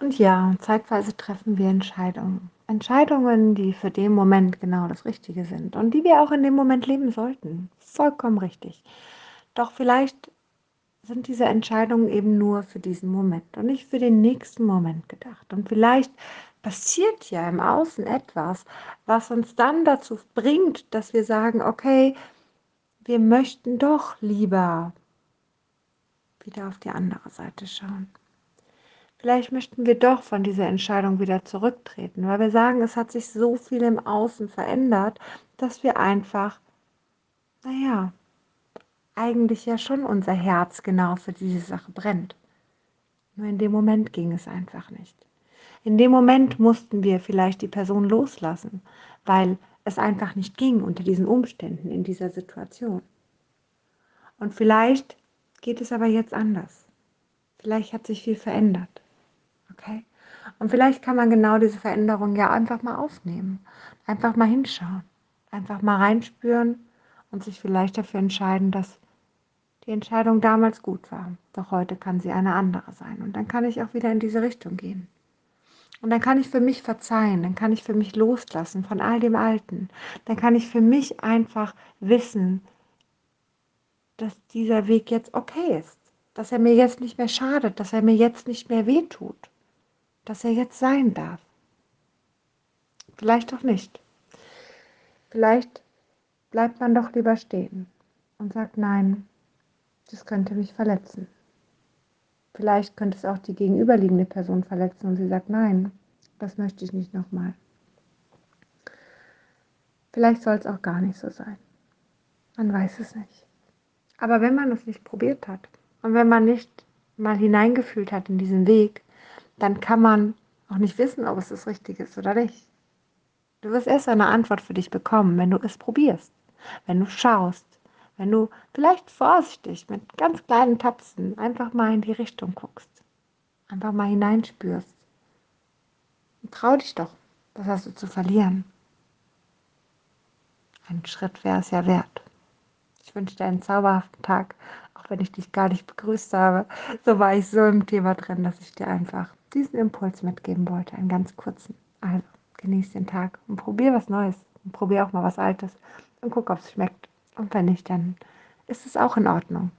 Und ja, zeitweise treffen wir Entscheidungen. Entscheidungen, die für den Moment genau das Richtige sind und die wir auch in dem Moment leben sollten. Vollkommen richtig. Doch vielleicht sind diese Entscheidungen eben nur für diesen Moment und nicht für den nächsten Moment gedacht. Und vielleicht passiert ja im Außen etwas, was uns dann dazu bringt, dass wir sagen, okay, wir möchten doch lieber wieder auf die andere Seite schauen. Vielleicht möchten wir doch von dieser Entscheidung wieder zurücktreten, weil wir sagen, es hat sich so viel im Außen verändert, dass wir einfach, naja, eigentlich ja schon unser Herz genau für diese Sache brennt. Nur in dem Moment ging es einfach nicht. In dem Moment mussten wir vielleicht die Person loslassen, weil es einfach nicht ging unter diesen Umständen, in dieser Situation. Und vielleicht geht es aber jetzt anders. Vielleicht hat sich viel verändert. Und vielleicht kann man genau diese Veränderung ja einfach mal aufnehmen. Einfach mal hinschauen. Einfach mal reinspüren und sich vielleicht dafür entscheiden, dass die Entscheidung damals gut war. Doch heute kann sie eine andere sein. Und dann kann ich auch wieder in diese Richtung gehen. Und dann kann ich für mich verzeihen, dann kann ich für mich loslassen von all dem Alten. Dann kann ich für mich einfach wissen, dass dieser Weg jetzt okay ist. Dass er mir jetzt nicht mehr schadet, dass er mir jetzt nicht mehr wehtut dass er jetzt sein darf. Vielleicht auch nicht. Vielleicht bleibt man doch lieber stehen und sagt, nein, das könnte mich verletzen. Vielleicht könnte es auch die gegenüberliegende Person verletzen und sie sagt, nein, das möchte ich nicht nochmal. Vielleicht soll es auch gar nicht so sein. Man weiß es nicht. Aber wenn man es nicht probiert hat und wenn man nicht mal hineingefühlt hat in diesen Weg, dann kann man auch nicht wissen, ob es das Richtige ist oder nicht. Du wirst erst eine Antwort für dich bekommen, wenn du es probierst, wenn du schaust, wenn du vielleicht vorsichtig mit ganz kleinen Tapsen einfach mal in die Richtung guckst, einfach mal hineinspürst. Und trau dich doch, was hast du zu verlieren? Ein Schritt wäre es ja wert. Ich wünsche dir einen zauberhaften Tag, auch wenn ich dich gar nicht begrüßt habe. So war ich so im Thema drin, dass ich dir einfach diesen Impuls mitgeben wollte, einen ganz kurzen. Also genieß den Tag und probier was Neues und probier auch mal was Altes und guck, ob es schmeckt. Und wenn nicht, dann ist es auch in Ordnung.